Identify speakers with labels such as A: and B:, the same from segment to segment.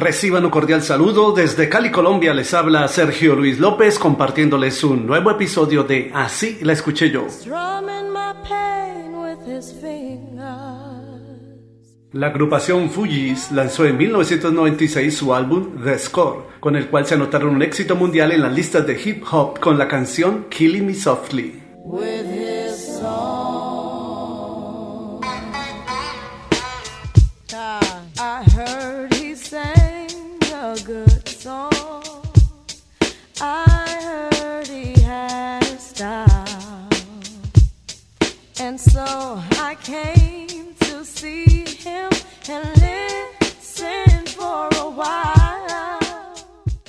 A: Reciban un cordial saludo. Desde Cali, Colombia, les habla Sergio Luis López compartiéndoles un nuevo episodio de Así la escuché yo. La agrupación Fugees lanzó en 1996 su álbum The Score, con el cual se anotaron un éxito mundial en las listas de hip hop con la canción Killing Me Softly.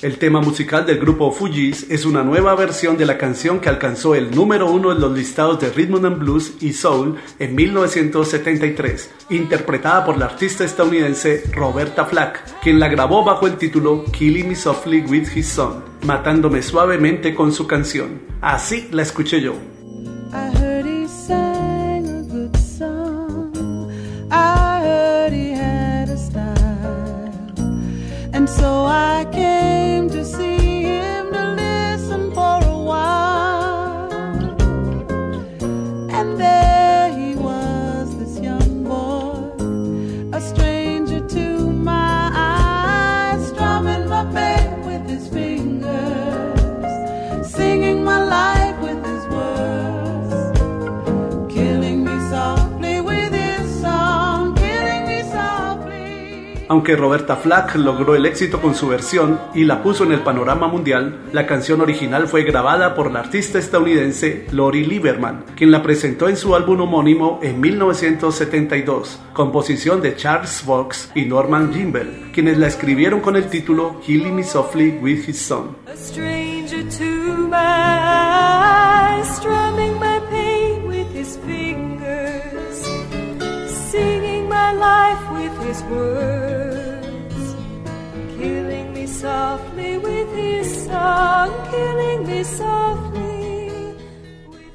A: El tema musical del grupo Fugees es una nueva versión de la canción que alcanzó el número uno en los listados de Rhythm and Blues y Soul en 1973, interpretada por la artista estadounidense Roberta Flack, quien la grabó bajo el título Killing Me Softly with His Son, matándome suavemente con su canción. Así la escuché yo. so I can. Aunque Roberta Flack logró el éxito con su versión y la puso en el panorama mundial, la canción original fue grabada por la artista estadounidense Lori Lieberman, quien la presentó en su álbum homónimo en 1972, composición de Charles Fox y Norman Gimbel, quienes la escribieron con el título Killing Me Softly with His Son.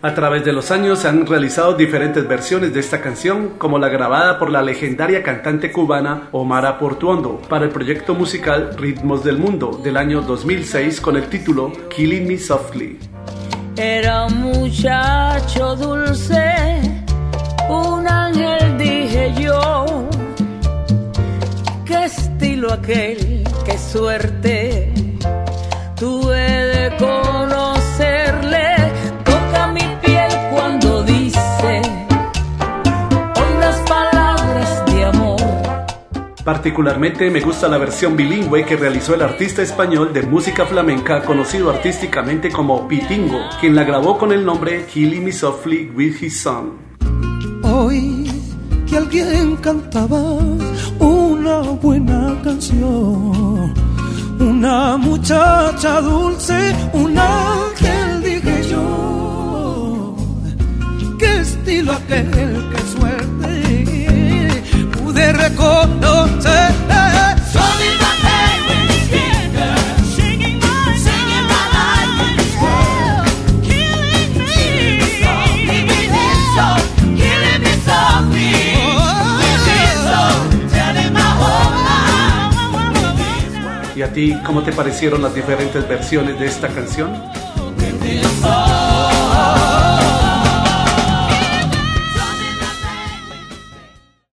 A: A través de los años se han realizado diferentes versiones de esta canción, como la grabada por la legendaria cantante cubana Omara Portuondo para el proyecto musical Ritmos del Mundo del año 2006 con el título Killing Me Softly.
B: Era un muchacho dulce, un ángel dije yo, qué estilo aquel, qué suerte. Tuve
A: Particularmente me gusta la versión bilingüe que realizó el artista español de música flamenca conocido artísticamente como Pitingo, quien la grabó con el nombre Killing Me Softly with His Son.
C: Hoy que alguien cantaba una buena canción una muchacha dulce, un ángel, dije yo. Qué estilo aquel, qué suerte, pude reconocer.
A: ¿Y a ti cómo te parecieron las diferentes versiones de esta canción?